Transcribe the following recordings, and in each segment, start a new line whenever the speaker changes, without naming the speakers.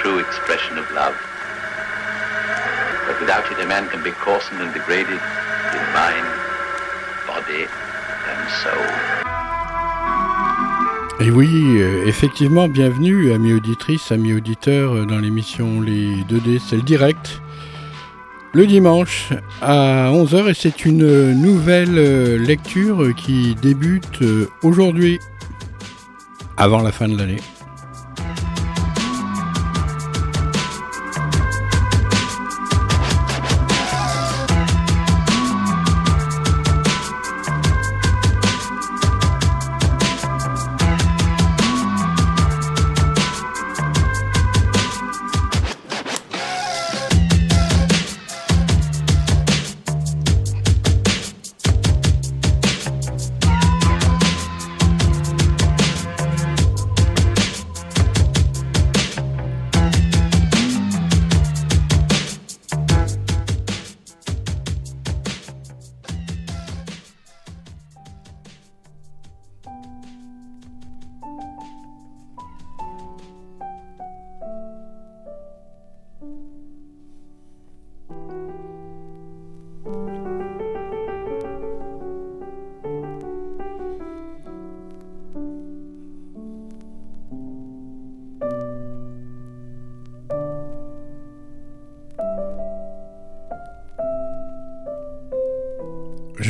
true expression of love. But without it, a man can be coarsened and degraded in mind, body, and soul.
Et oui, euh, effectivement, bienvenue, amis auditrices, amis auditeurs, euh, dans l'émission Les 2D, c'est le direct. Le dimanche à 11h, et c'est une nouvelle euh, lecture qui débute aujourd'hui, avant la fin de l'année.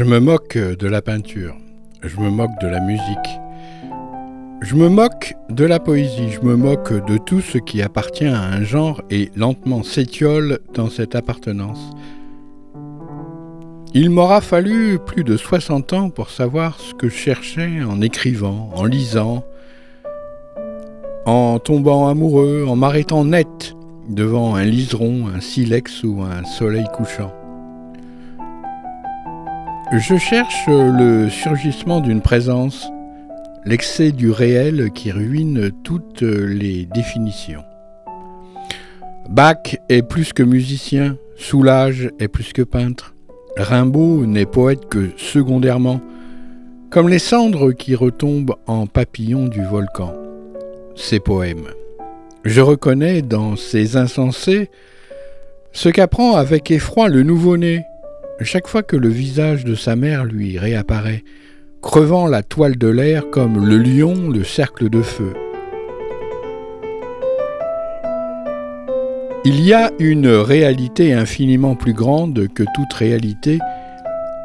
Je me moque de la peinture, je me moque de la musique, je me moque de la poésie, je me moque de tout ce qui appartient à un genre et lentement s'étiole dans cette appartenance. Il m'aura fallu plus de 60 ans pour savoir ce que je cherchais en écrivant, en lisant, en tombant amoureux, en m'arrêtant net devant un liseron, un silex ou un soleil couchant. Je cherche le surgissement d'une présence, l'excès du réel qui ruine toutes les définitions. Bach est plus que musicien, Soulage est plus que peintre, Rimbaud n'est poète que secondairement, comme les cendres qui retombent en papillons du volcan. Ces poèmes. Je reconnais dans ces insensés ce qu'apprend avec effroi le nouveau-né chaque fois que le visage de sa mère lui réapparaît, crevant la toile de l'air comme le lion le cercle de feu. Il y a une réalité infiniment plus grande que toute réalité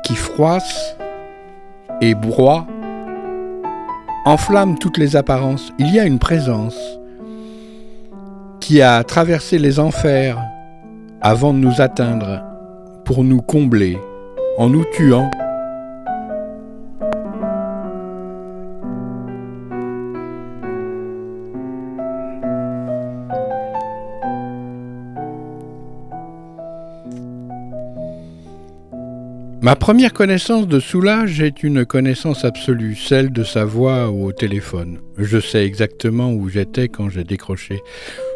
qui froisse et broie, enflamme toutes les apparences. Il y a une présence qui a traversé les enfers avant de nous atteindre pour nous combler en nous tuant. Ma première connaissance de Soulage est une connaissance absolue, celle de sa voix au téléphone. Je sais exactement où j'étais quand j'ai décroché.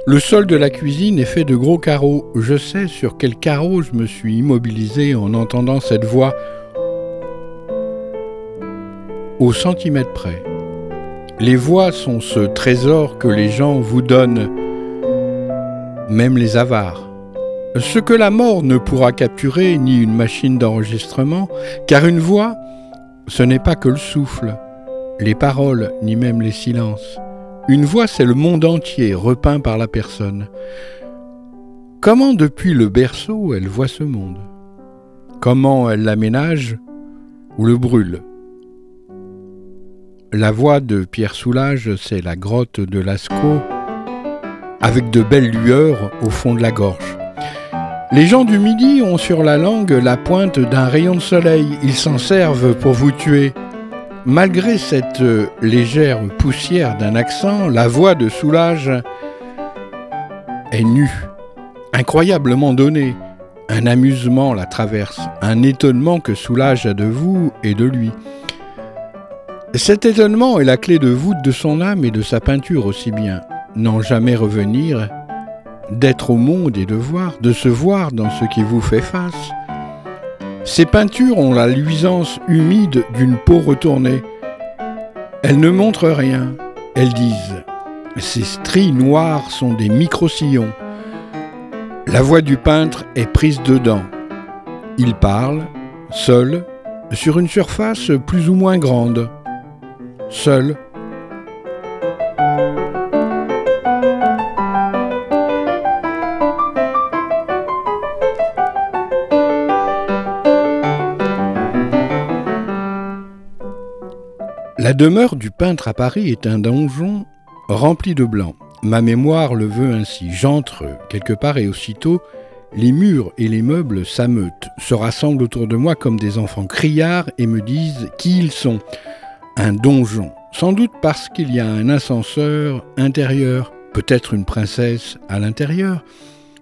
Le sol de la cuisine est fait de gros carreaux. Je sais sur quel carreau je me suis immobilisé en entendant cette voix au centimètre près. Les voix sont ce trésor que les gens vous donnent, même les avares. Ce que la mort ne pourra capturer, ni une machine d'enregistrement, car une voix, ce n'est pas que le souffle, les paroles, ni même les silences. Une voix, c'est le monde entier repeint par la personne. Comment depuis le berceau elle voit ce monde? Comment elle l'aménage ou le brûle? La voix de Pierre Soulages, c'est la grotte de Lascaux, avec de belles lueurs au fond de la gorge. Les gens du Midi ont sur la langue la pointe d'un rayon de soleil. Ils s'en servent pour vous tuer. Malgré cette légère poussière d'un accent, la voix de Soulage est nue. incroyablement donné. Un amusement la traverse, un étonnement que soulage à de vous et de lui. Cet étonnement est la clé de voûte de son âme et de sa peinture aussi bien. N'en jamais revenir, d'être au monde et de voir, de se voir dans ce qui vous fait face. Ces peintures ont la luisance humide d'une peau retournée. Elles ne montrent rien, elles disent. Ces stries noires sont des micro-sillons. La voix du peintre est prise dedans. Il parle, seul, sur une surface plus ou moins grande. Seul. La demeure du peintre à Paris est un donjon rempli de blanc. Ma mémoire le veut ainsi. J'entre quelque part et aussitôt, les murs et les meubles s'ameutent, se rassemblent autour de moi comme des enfants criards et me disent qui ils sont. Un donjon, sans doute parce qu'il y a un ascenseur intérieur, peut-être une princesse à l'intérieur.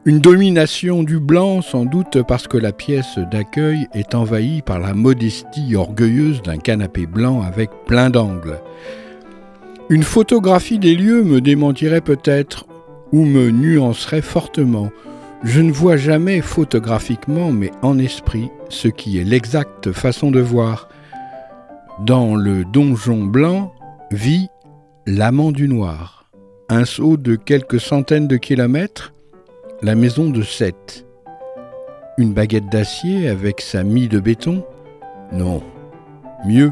Une domination du blanc, sans doute parce que la pièce d'accueil est envahie par la modestie orgueilleuse d'un canapé blanc avec plein d'angles. Une photographie des lieux me démentirait peut-être ou me nuancerait fortement. Je ne vois jamais photographiquement, mais en esprit, ce qui est l'exacte façon de voir. Dans le donjon blanc vit l'amant du noir. Un saut de quelques centaines de kilomètres, la maison de Seth. Une baguette d'acier avec sa mie de béton? Non. Mieux,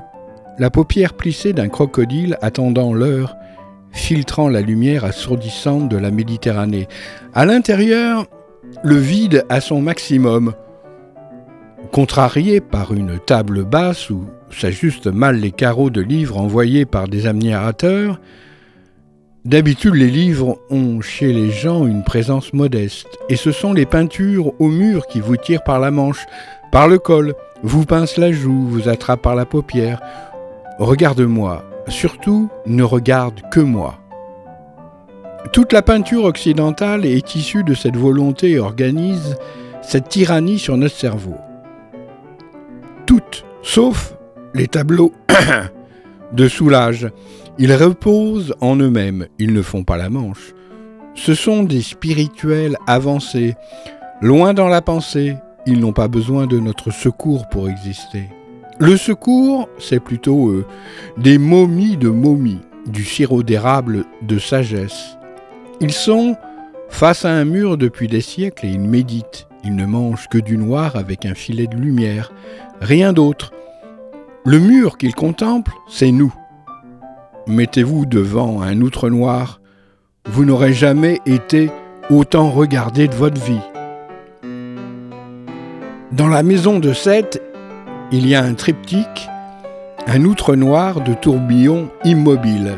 la paupière plissée d'un crocodile attendant l'heure, filtrant la lumière assourdissante de la Méditerranée. À l'intérieur, le vide à son maximum, contrarié par une table basse où s'ajustent mal les carreaux de livres envoyés par des admirateurs. D'habitude, les livres ont chez les gens une présence modeste, et ce sont les peintures au mur qui vous tirent par la manche, par le col, vous pincent la joue, vous attrapent par la paupière, Regarde-moi, surtout ne regarde que moi. Toute la peinture occidentale est issue de cette volonté et organise cette tyrannie sur notre cerveau. Toutes, sauf les tableaux de soulage. Ils reposent en eux-mêmes, ils ne font pas la manche. Ce sont des spirituels avancés, loin dans la pensée, ils n'ont pas besoin de notre secours pour exister. Le secours, c'est plutôt euh, des momies de momies, du sirop d'érable de sagesse. Ils sont face à un mur depuis des siècles et ils méditent. Ils ne mangent que du noir avec un filet de lumière, rien d'autre. Le mur qu'ils contemplent, c'est nous. Mettez-vous devant un outre noir, vous n'aurez jamais été autant regardé de votre vie. Dans la maison de Seth, il y a un triptyque, un outre noir de tourbillon immobile.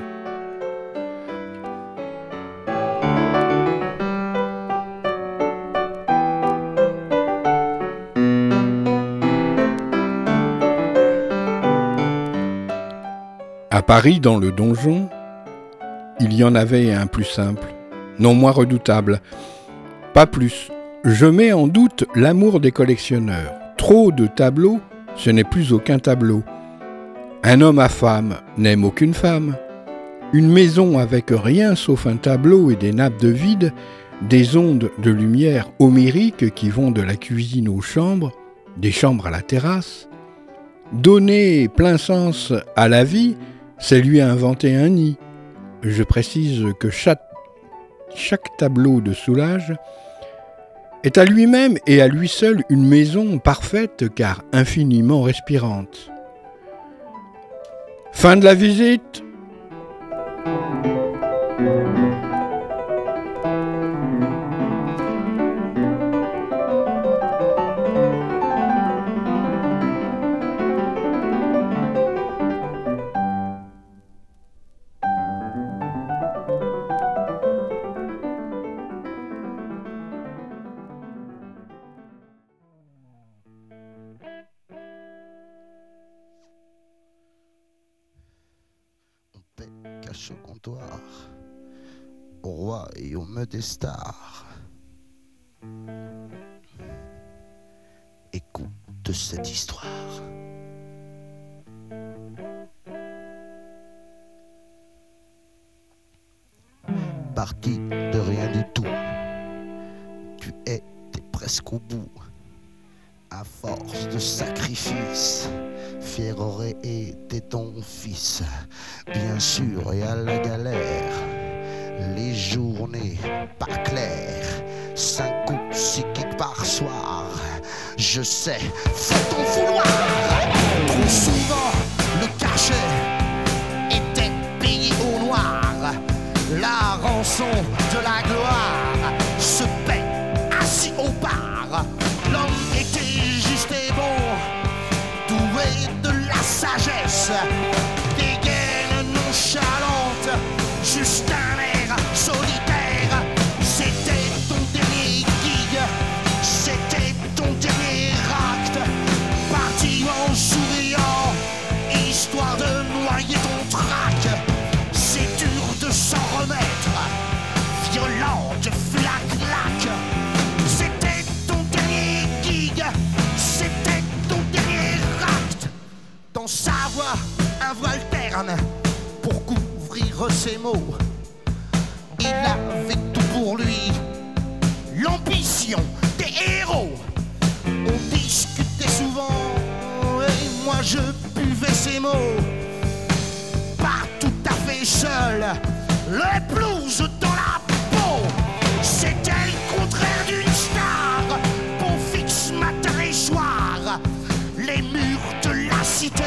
Paris, dans le donjon, il y en avait un plus simple, non moins redoutable. Pas plus. Je mets en doute l'amour des collectionneurs. Trop de tableaux ce n'est plus aucun tableau. Un homme à femme n'aime aucune femme. Une maison avec rien sauf un tableau et des nappes de vide, des ondes de lumière homériques qui vont de la cuisine aux chambres, des chambres à la terrasse. Donner plein sens à la vie, c'est lui inventer un nid. Je précise que chaque, chaque tableau de soulage est à lui-même et à lui seul une maison parfaite car infiniment respirante. Fin de la visite
et au me des stars. Écoute cette histoire. Parti de rien du tout, tu étais presque au bout. À force de sacrifices, fier aurait ton fils. Bien sûr, et à la galère, les journées pas claires, cinq ou six kicks par soir. Je sais, fais ton vouloir. Trop souvent, le cachet était payé au noir. La rançon de la gloire se paie assis au bar. L'homme était juste et bon, doué de la sagesse, un voile terne pour couvrir ses mots. Il avait tout pour lui, l'ambition des héros. On discutait souvent et moi je buvais ses mots pas tout à fait seul. Le blues dans la peau, c'était le contraire d'une star. Bon fixe matin et soir, les murs de la cité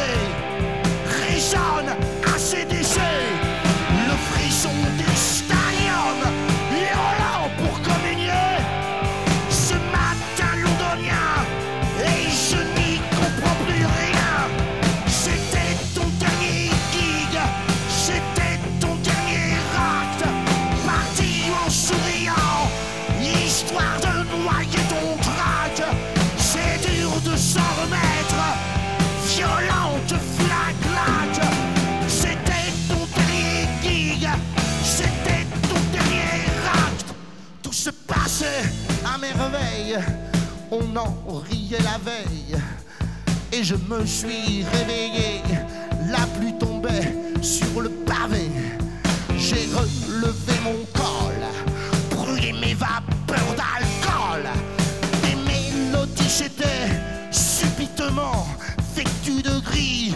on en riait la veille. Et je me suis réveillé, la pluie tombait sur le pavé. J'ai relevé mon col, brûlé mes vapeurs d'alcool. Des mélodies s'étaient subitement vêtues de gris,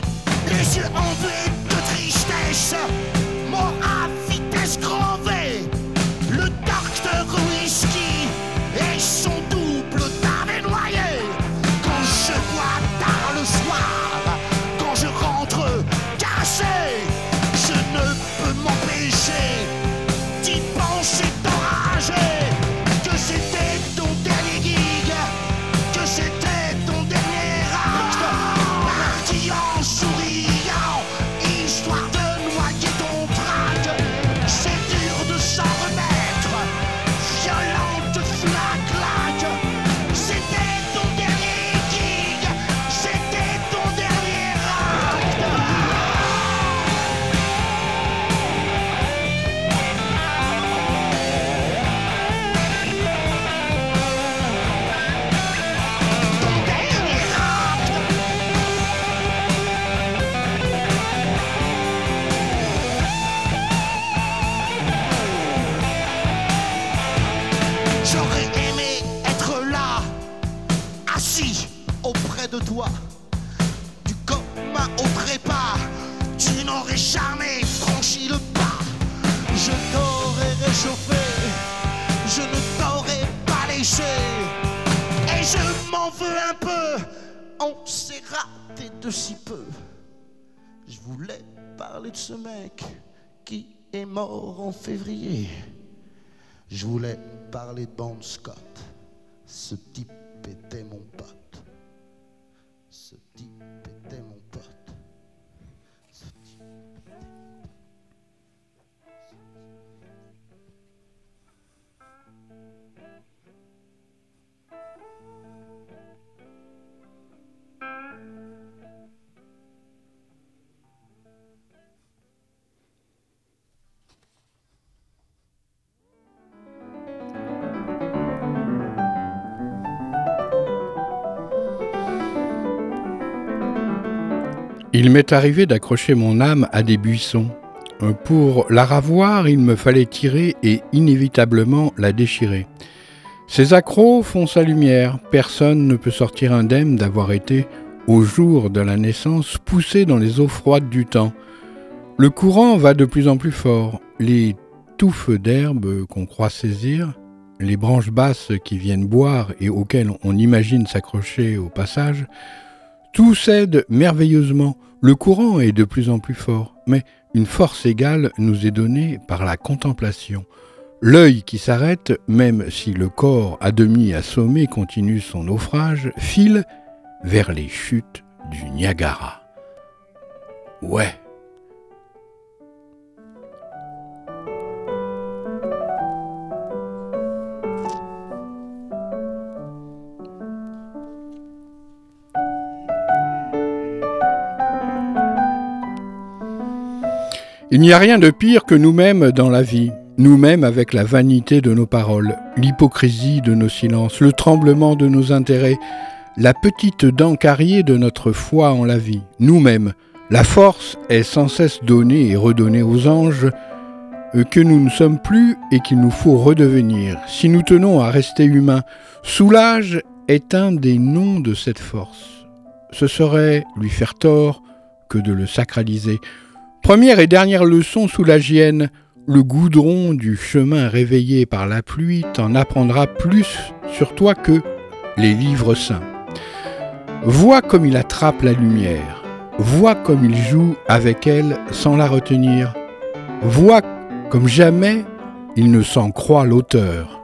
les yeux embués de tristesse, Je t'aurais réchauffé, je ne t'aurais pas léché. Et je m'en veux un peu, on s'est raté de si peu. Je voulais parler de ce mec qui est mort en février. Je voulais parler de Bon Scott. Ce type était mon pote.
Il m'est arrivé d'accrocher mon âme à des buissons. Pour la ravoir, il me fallait tirer et inévitablement la déchirer. Ces accros font sa lumière. Personne ne peut sortir indemne d'avoir été, au jour de la naissance, poussé dans les eaux froides du temps. Le courant va de plus en plus fort. Les touffes d'herbe qu'on croit saisir, les branches basses qui viennent boire et auxquelles on imagine s'accrocher au passage, tout cède merveilleusement. Le courant est de plus en plus fort, mais une force égale nous est donnée par la contemplation. L'œil qui s'arrête, même si le corps à demi assommé continue son naufrage, file vers les chutes du Niagara. Ouais. Il n'y a rien de pire que nous-mêmes dans la vie, nous-mêmes avec la vanité de nos paroles, l'hypocrisie de nos silences, le tremblement de nos intérêts, la petite dent carriée de notre foi en la vie, nous-mêmes. La force est sans cesse donnée et redonnée aux anges euh, que nous ne sommes plus et qu'il nous faut redevenir. Si nous tenons à rester humains, soulage est un des noms de cette force. Ce serait lui faire tort que de le sacraliser. Première et dernière leçon sous la le goudron du chemin réveillé par la pluie t'en apprendra plus sur toi que les livres saints. Vois comme il attrape la lumière, vois comme il joue avec elle sans la retenir, vois comme jamais il ne s'en croit l'auteur.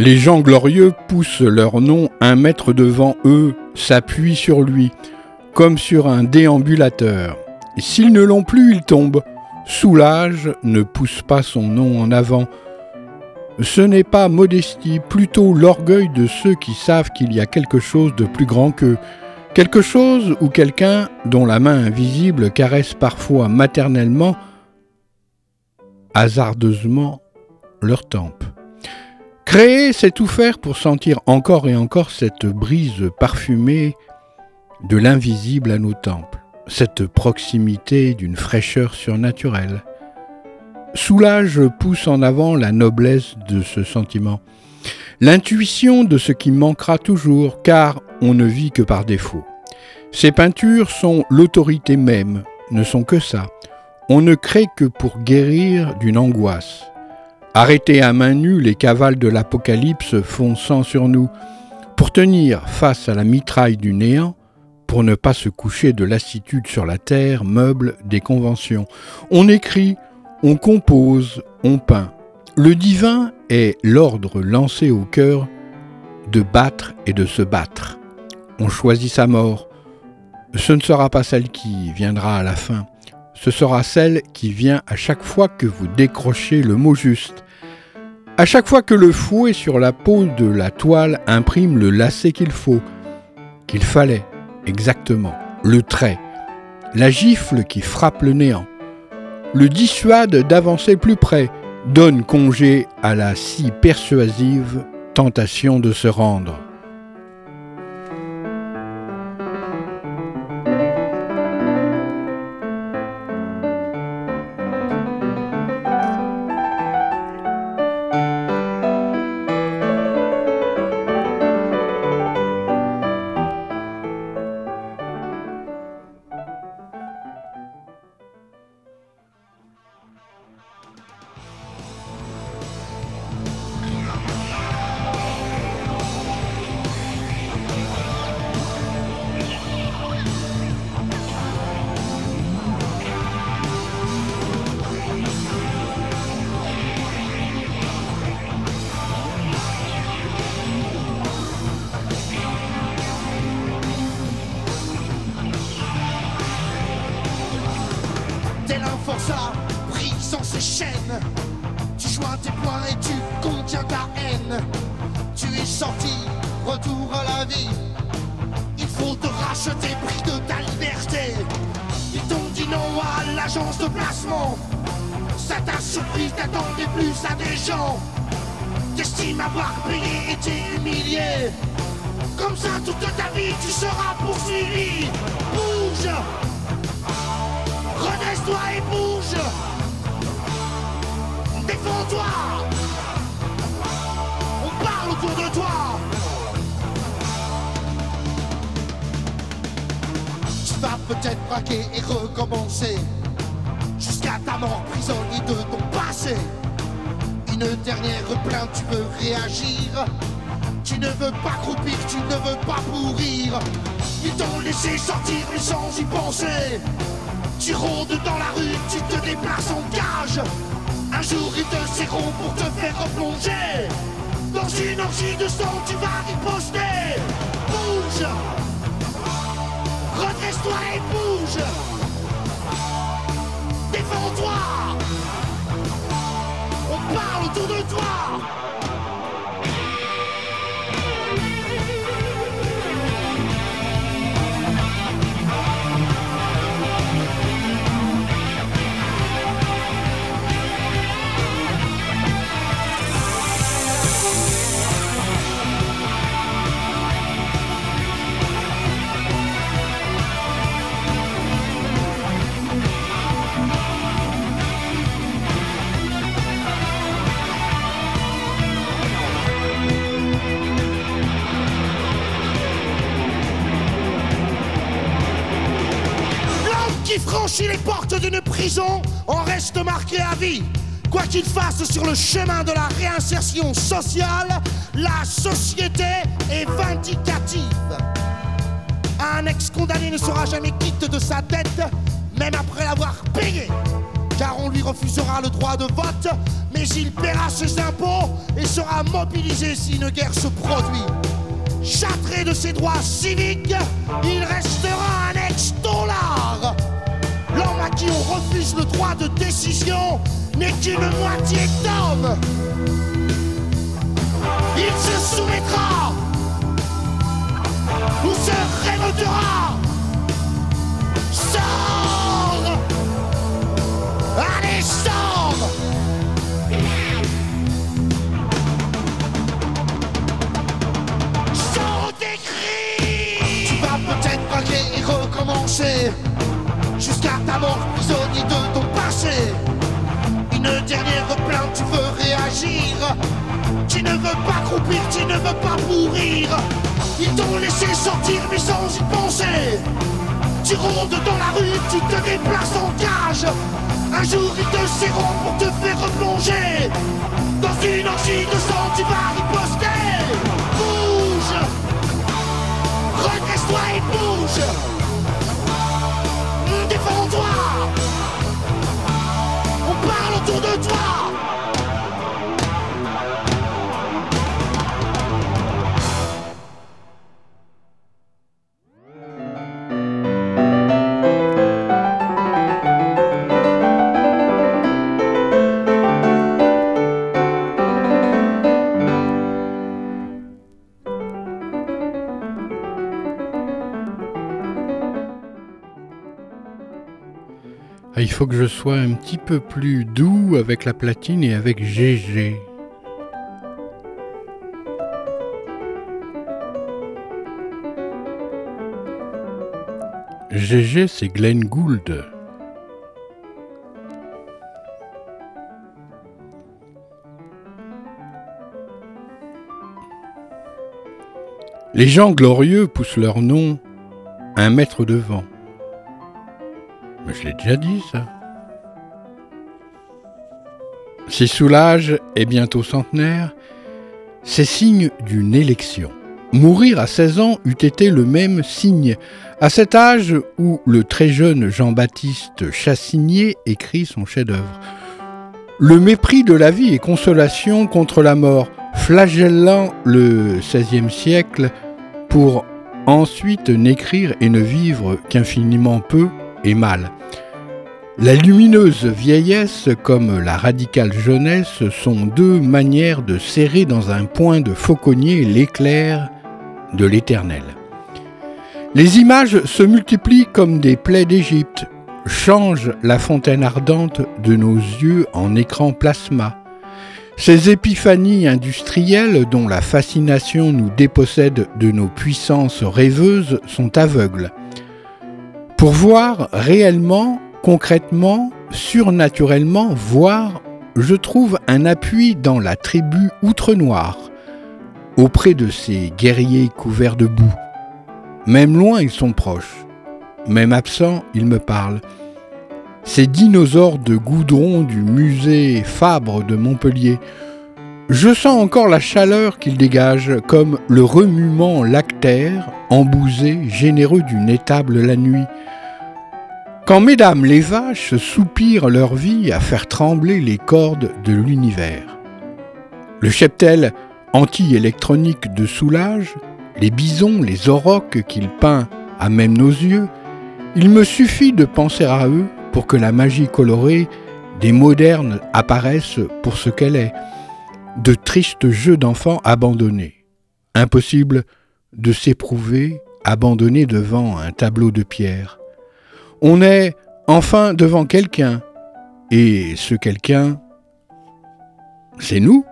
Les gens glorieux poussent leur nom un mètre devant eux, s'appuient sur lui, comme sur un déambulateur. S'ils ne l'ont plus, ils tombent. Soulage ne pousse pas son nom en avant. Ce n'est pas modestie, plutôt l'orgueil de ceux qui savent qu'il y a quelque chose de plus grand qu'eux, quelque chose ou quelqu'un dont la main invisible caresse parfois maternellement, hasardeusement, leur tempe. Créer, c'est tout faire pour sentir encore et encore cette brise parfumée de l'invisible à nos temples, cette proximité d'une fraîcheur surnaturelle. Soulage pousse en avant la noblesse de ce sentiment, l'intuition de ce qui manquera toujours, car on ne vit que par défaut. Ces peintures sont l'autorité même, ne sont que ça. On ne crée que pour guérir d'une angoisse. Arrêter à main nue les cavales de l'Apocalypse fonçant sur nous, pour tenir face à la mitraille du néant, pour ne pas se coucher de lassitude sur la terre, meuble des conventions. On écrit, on compose, on peint. Le divin est l'ordre lancé au cœur de battre et de se battre. On choisit sa mort. Ce ne sera pas celle qui viendra à la fin ce sera celle qui vient à chaque fois que vous décrochez le mot juste. À chaque fois que le fouet sur la peau de la toile imprime le lacet qu'il faut, qu'il fallait, exactement, le trait, la gifle qui frappe le néant, le dissuade d'avancer plus près, donne congé à la si persuasive tentation de se rendre.
T'estimes avoir payé et t'es humilié. Comme ça, toute ta vie, tu seras poursuivi. Bouge. Redresse-toi et bouge. Défends-toi. On parle autour de toi. Tu vas peut-être braquer et recommencer. Jusqu'à ta mort prisonnier de ton passé Une dernière plainte, tu veux réagir tu ne veux pas croupir, tu ne veux pas pourrir. Ils t'ont laissé sortir mais sans y penser. Tu rôdes dans la rue, tu te déplaces en cage. Un jour ils te serront pour te faire replonger. Dans une orgie de sang, tu vas riposter. Bouge Redresse-toi et bouge Défends-toi On parle autour prison en reste marqué à vie. Quoi qu'il fasse sur le chemin de la réinsertion sociale, la société est vindicative. Un ex-condamné ne sera jamais quitte de sa dette, même après l'avoir payé. Car on lui refusera le droit de vote, mais il paiera ses impôts et sera mobilisé si une guerre se produit. Châtré de ses droits civiques, il restera qui on refuse le droit de décision n'est qu'une moitié d'homme. Il se soumettra. Ou se révoltera. Sors. Allez, sors. Sors tes cris. Tu vas peut-être braquer et recommencer jusqu'à ta mort prisonnier de ton passé. Une dernière plainte, tu veux réagir. Tu ne veux pas croupir, tu ne veux pas mourir. Ils t'ont laissé sortir mais sans y penser. Tu rondes dans la rue, tu te déplaces en cage. Un jour ils te serront pour te faire replonger. Dans une orgie de sang, tu vas riposter. Bouge Redresse-toi et bouge Défends-toi On parle autour de toi
il faut que je sois un petit peu plus doux avec la platine et avec GG. GG, c'est Glenn Gould. Les gens glorieux poussent leur nom un mètre devant. Mais je l'ai déjà dit, ça. Si Soulage est bientôt centenaire, c'est signe d'une élection. Mourir à 16 ans eût été le même signe, à cet âge où le très jeune Jean-Baptiste Chassigné écrit son chef-d'œuvre. Le mépris de la vie et consolation contre la mort, flagellant le XVIe siècle pour ensuite n'écrire et ne vivre qu'infiniment peu et mal. La lumineuse vieillesse comme la radicale jeunesse sont deux manières de serrer dans un point de fauconnier l'éclair de l'éternel. Les images se multiplient comme des plaies d'Égypte. change la fontaine ardente de nos yeux en écran plasma. Ces épiphanies industrielles dont la fascination nous dépossède de nos puissances rêveuses sont aveugles. Pour voir réellement, concrètement, surnaturellement, voir, je trouve un appui dans la tribu outre-noire, auprès de ces guerriers couverts de boue. Même loin, ils sont proches. Même absents, ils me parlent. Ces dinosaures de goudron du musée Fabre de Montpellier, je sens encore la chaleur qu'ils dégagent, comme le remuement lactaire, embousé, généreux d'une étable la nuit. Quand mesdames les vaches soupirent leur vie à faire trembler les cordes de l'univers. Le cheptel anti-électronique de Soulage, les bisons, les aurochs qu'il peint à même nos yeux, il me suffit de penser à eux pour que la magie colorée des modernes apparaisse pour ce qu'elle est, de tristes jeux d'enfants abandonnés. Impossible de s'éprouver abandonné devant un tableau de pierre. On est enfin devant quelqu'un, et ce quelqu'un, c'est nous.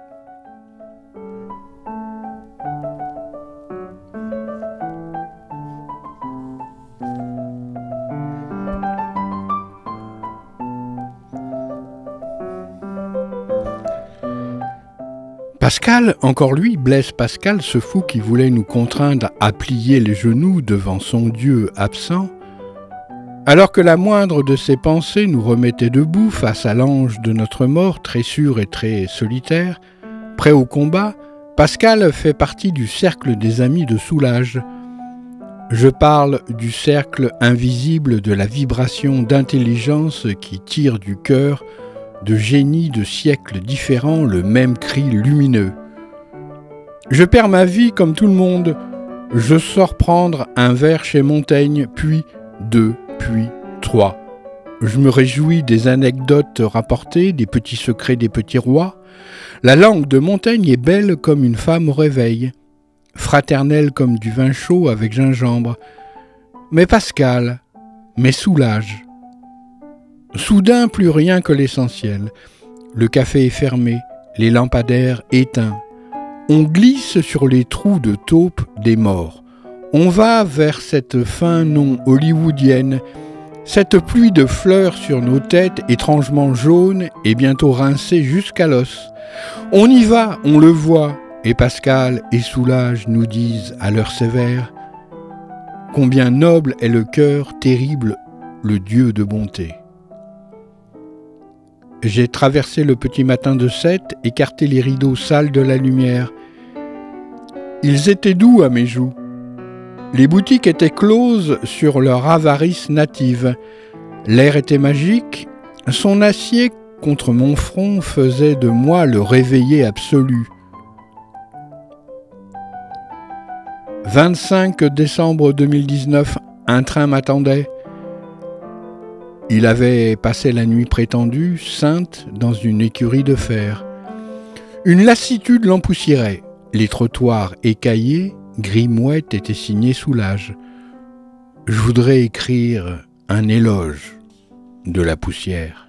Pascal, encore lui, Blaise Pascal, ce fou qui voulait nous contraindre à plier les genoux devant son Dieu absent, alors que la moindre de ses pensées nous remettait debout face à l'ange de notre mort, très sûr et très solitaire, prêt au combat, Pascal fait partie du cercle des amis de Soulage. Je parle du cercle invisible de la vibration d'intelligence qui tire du cœur de génies de siècles différents le même cri lumineux. Je perds ma vie comme tout le monde. Je sors prendre un verre chez Montaigne, puis deux, puis trois. Je me réjouis des anecdotes rapportées, des petits secrets des petits rois. La langue de Montaigne est belle comme une femme au réveil, fraternelle comme du vin chaud avec gingembre. Mais Pascal, mais soulage. Soudain, plus rien que l'essentiel. Le café est fermé, les lampadaires éteints. On glisse sur les trous de taupe des morts. On va vers cette fin non hollywoodienne, cette pluie de fleurs sur nos têtes étrangement jaunes et bientôt rincées jusqu'à l'os. On y va, on le voit, et Pascal et Soulage nous disent à l'heure sévère Combien noble est le cœur terrible, le Dieu de bonté. J'ai traversé le petit matin de Sète, écarté les rideaux sales de la lumière. Ils étaient doux à mes joues. Les boutiques étaient closes sur leur avarice native. L'air était magique. Son acier contre mon front faisait de moi le réveillé absolu. 25 décembre 2019, un train m'attendait. Il avait passé la nuit prétendue, sainte, dans une écurie de fer. Une lassitude l'empoussiérait. Les trottoirs écaillés, gris mouette étaient signés Soulage. Je voudrais écrire un éloge de la poussière.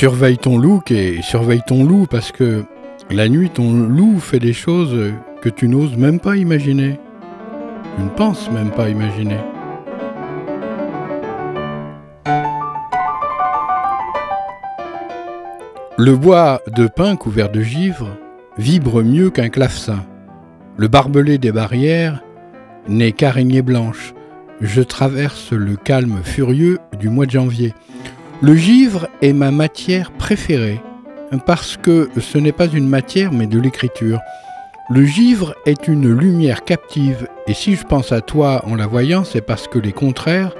Surveille ton look et surveille ton loup
parce que la nuit, ton loup fait des choses que tu n'oses même pas imaginer. Tu ne penses même pas imaginer. Le bois de pin couvert de givre vibre mieux qu'un clavecin. Le barbelé des barrières n'est qu'araignée blanche. Je traverse le calme furieux du mois de janvier. Le givre est ma matière préférée, parce que ce n'est pas une matière mais de l'écriture. Le givre est une lumière captive, et si je pense à toi en la voyant, c'est parce que les contraires,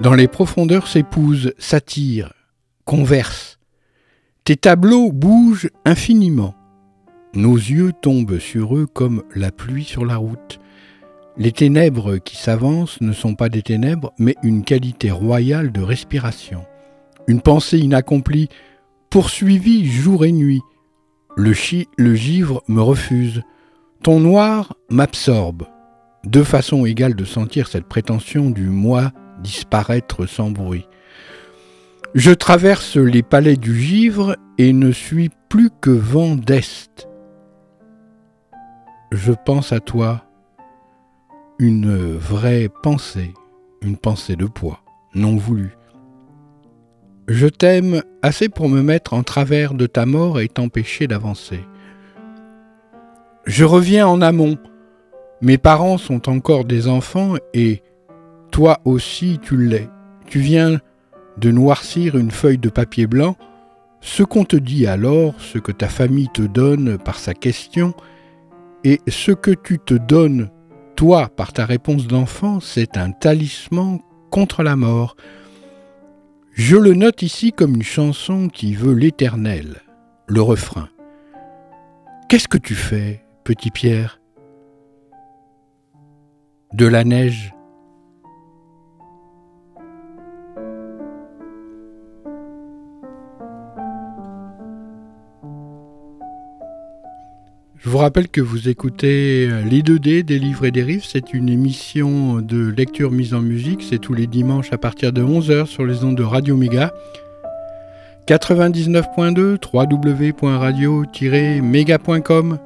dans les profondeurs, s'épousent, s'attirent, conversent. Tes tableaux bougent infiniment. Nos yeux tombent sur eux comme la pluie sur la route. Les ténèbres qui s'avancent ne sont pas des ténèbres, mais une qualité royale de respiration. Une pensée inaccomplie, poursuivie jour et nuit. Le, chi, le givre me refuse. Ton noir m'absorbe. Deux façons égales de sentir cette prétention du moi disparaître sans bruit. Je traverse les palais du givre et ne suis plus que vent d'Est. Je pense à toi, une vraie pensée, une pensée de poids, non voulue. Je t'aime assez pour me mettre en travers de ta mort et t'empêcher d'avancer. Je reviens en amont. Mes parents sont encore des enfants et toi aussi tu l'es. Tu viens de noircir une feuille de papier blanc. Ce qu'on te dit alors, ce que ta famille te donne par sa question, et ce que tu te donnes toi, par ta réponse d'enfant, c'est un talisman contre la mort. Je le note ici comme une chanson qui veut l'éternel, le refrain. Qu'est-ce que tu fais, petit Pierre? De la neige Je vous rappelle que vous écoutez Les 2D des livres et des rives. C'est une émission de lecture mise en musique. C'est tous les dimanches à partir de 11h sur les ondes de Radio Méga. 99.2 www.radio-méga.com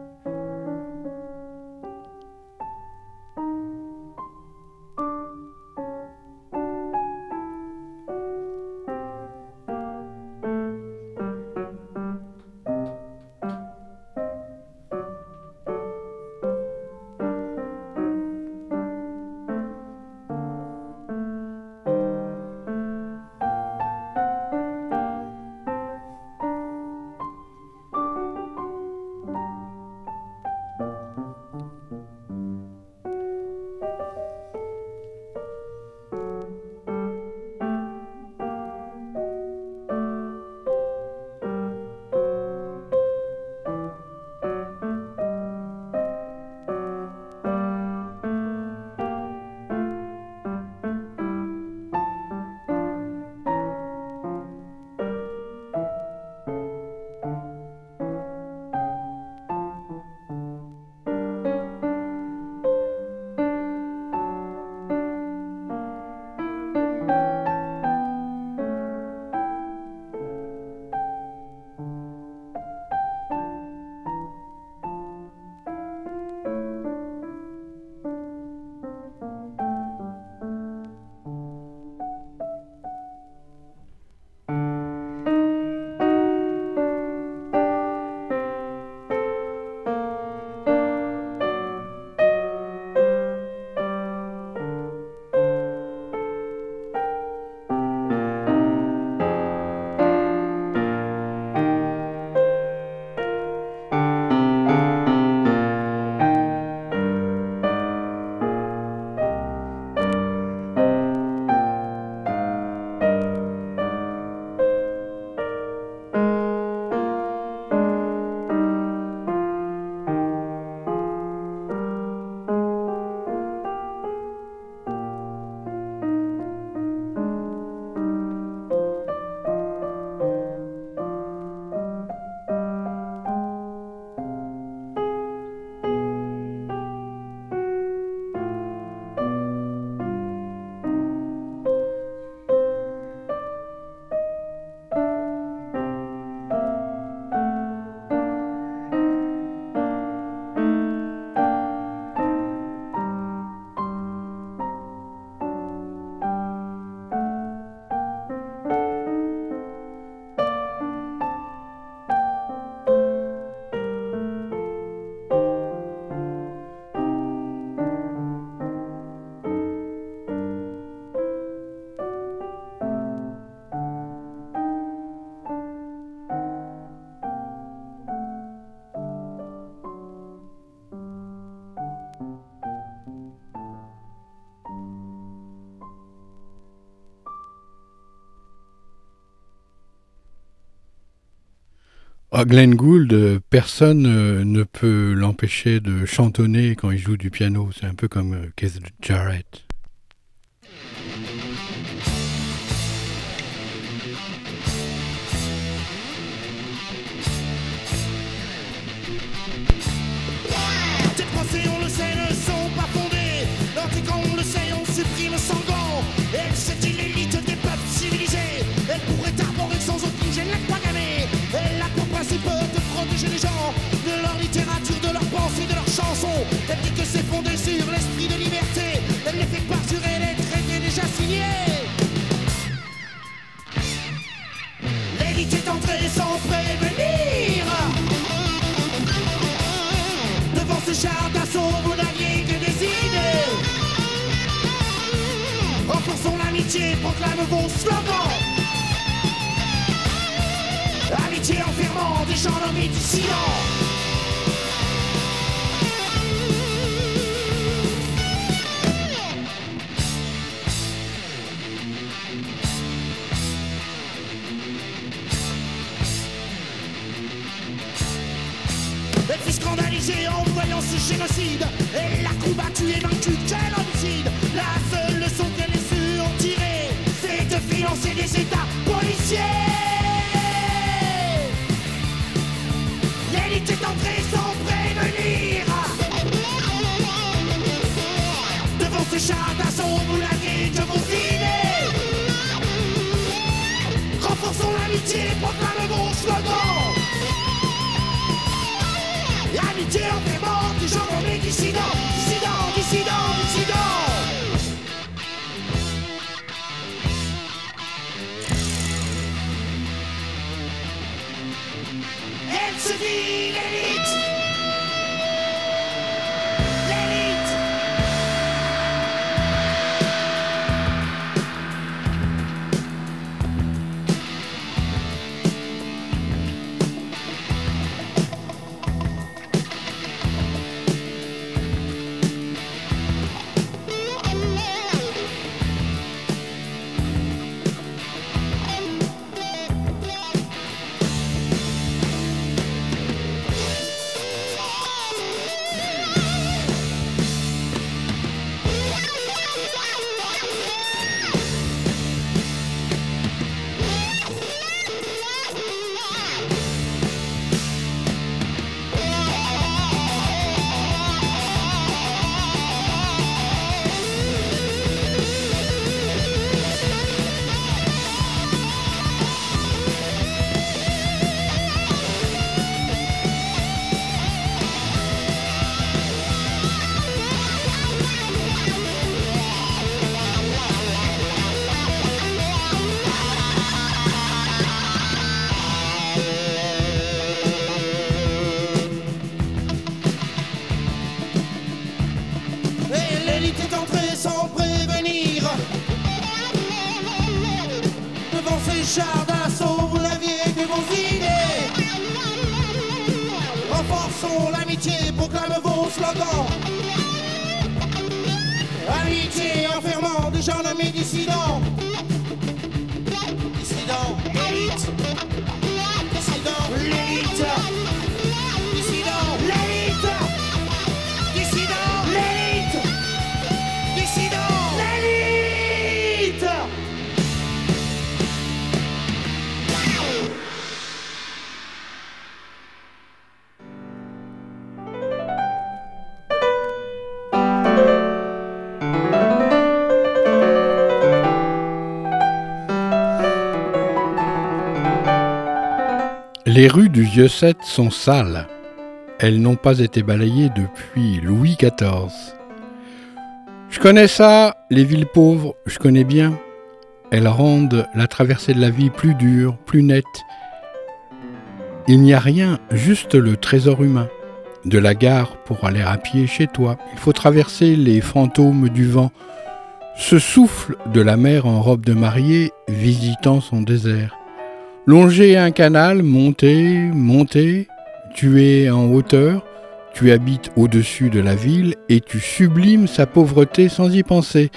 Ah, Glenn Gould, euh, personne euh, ne peut l'empêcher de chantonner quand il joue du piano. C'est un peu comme euh, Keith Jarrett.
En voyant ce génocide. Elle l'a combattu et vaincu, quel homicide La seule leçon qu'elle su en tirer, c'est de financer des états policiers L'élite est entrée sans prévenir Devant ce char d'assaut, vous que vos idées Renforçons l'amitié,
Les rues du Vieux Set sont sales. Elles n'ont pas été balayées depuis Louis XIV. Je connais ça, les villes pauvres, je connais bien. Elles rendent la traversée de la vie plus dure, plus nette. Il n'y a rien, juste le trésor humain. De la gare pour aller à pied chez toi, il faut traverser les fantômes du vent, ce souffle de la mer en robe de mariée visitant son désert. Longer un canal, monter, monter, tu es en hauteur, tu habites au-dessus de la ville et tu sublimes sa pauvreté sans y penser.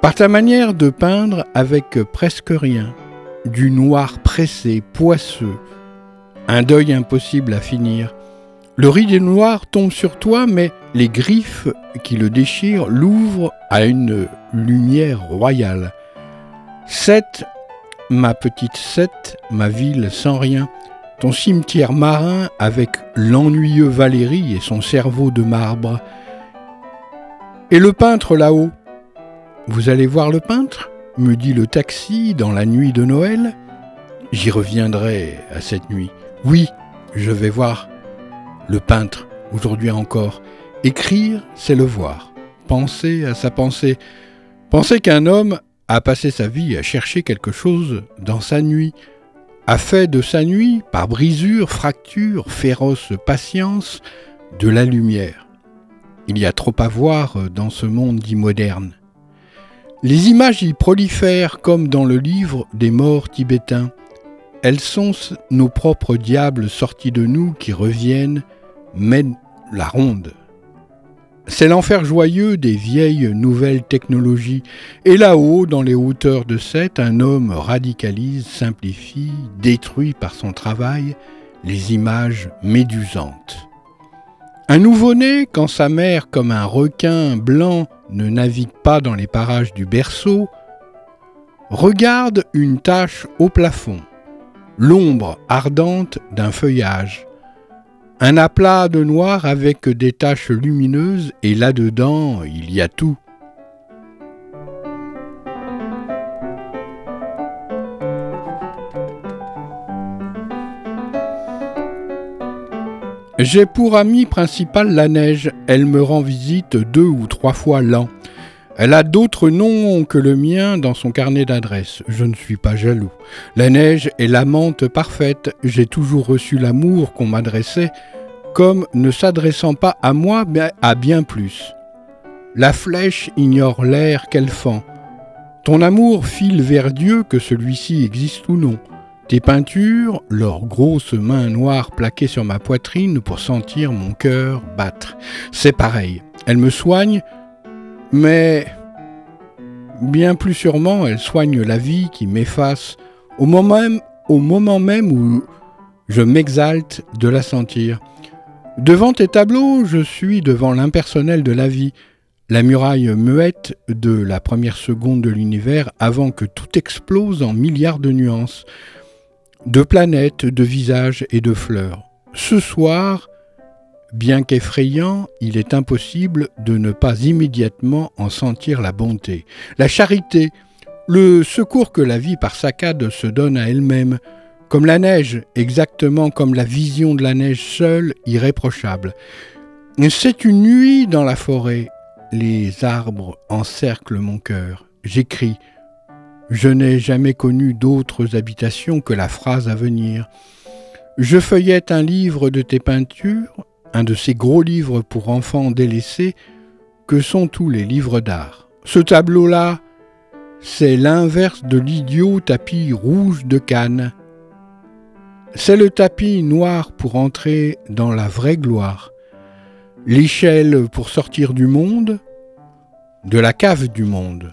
Par ta manière de peindre avec presque rien, du noir pressé, poisseux, un deuil impossible à finir. Le rideau noir tombe sur toi, mais les griffes qui le déchirent l'ouvrent à une lumière royale. Ma petite Seth, ma ville sans rien, ton cimetière marin avec l'ennuyeux Valérie et son cerveau de marbre. Et le peintre là-haut? Vous allez voir le peintre? me dit le taxi dans la nuit de Noël. J'y reviendrai à cette nuit. Oui, je vais voir le peintre aujourd'hui encore. Écrire, c'est le voir. Penser à sa pensée. Penser qu'un homme a passé sa vie à chercher quelque chose dans sa nuit, a fait de sa nuit, par brisure, fracture, féroce patience, de la lumière. Il y a trop à voir dans ce monde dit moderne. Les images y prolifèrent comme dans le livre des morts tibétains. Elles sont nos propres diables sortis de nous qui reviennent, mènent la ronde. C'est l'enfer joyeux des vieilles nouvelles technologies. Et là-haut, dans les hauteurs de cette, un homme radicalise, simplifie, détruit par son travail les images médusantes. Un nouveau-né, quand sa mère, comme un requin blanc, ne navigue pas dans les parages du berceau, regarde une tache au plafond, l'ombre ardente d'un feuillage, un aplat de noir avec des taches lumineuses et là-dedans il y a tout. J'ai pour amie principale la neige, elle me rend visite deux ou trois fois l'an. Elle a d'autres noms que le mien dans son carnet d'adresses. Je ne suis pas jaloux. La neige est l'amante parfaite. J'ai toujours reçu l'amour qu'on m'adressait, comme ne s'adressant pas à moi, mais à bien plus. La flèche ignore l'air qu'elle fend. Ton amour file vers Dieu que celui-ci existe ou non. Tes peintures, leurs grosses mains noires plaquées sur ma poitrine pour sentir mon cœur battre. C'est pareil. Elles me soignent, mais bien plus sûrement, elles soignent la vie qui m'efface au moment même, au moment même où je m'exalte de la sentir. Devant tes tableaux, je suis devant l'impersonnel de la vie, la muraille muette de la première seconde de l'univers avant que tout explose en milliards de nuances de planètes, de visages et de fleurs. Ce soir, bien qu'effrayant, il est impossible de ne pas immédiatement en sentir la bonté, la charité, le secours que la vie par saccade se donne à elle-même, comme la neige, exactement comme la vision de la neige seule, irréprochable. C'est une nuit dans la forêt, les arbres encerclent mon cœur. J'écris, je n'ai jamais connu d'autres habitations que la phrase à venir. Je feuillette un livre de tes peintures, un de ces gros livres pour enfants délaissés que sont tous les livres d'art. Ce tableau-là, c'est l'inverse de l'idiot tapis rouge de Cannes. C'est le tapis noir pour entrer dans la vraie gloire, l'échelle pour sortir du monde, de la cave du monde.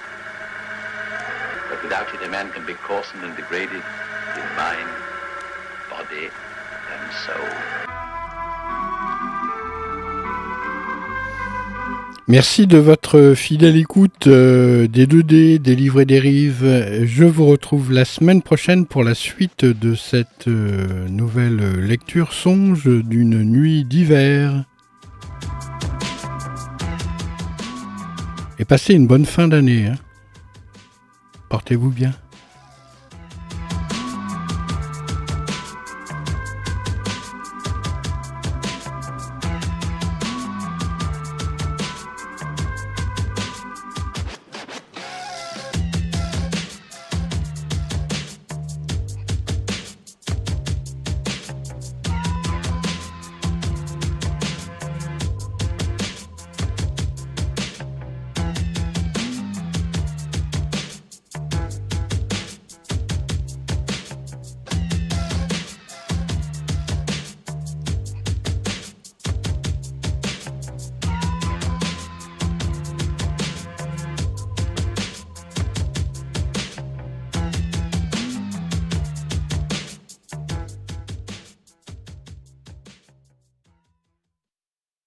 without it a man can be and degraded mind, body, and soul.
Merci de votre fidèle écoute euh, des 2D, des livres et des rives. Je vous retrouve la semaine prochaine pour la suite de cette euh, nouvelle lecture Songe d'une nuit d'hiver. Et passez une bonne fin d'année. Hein. Portez-vous bien.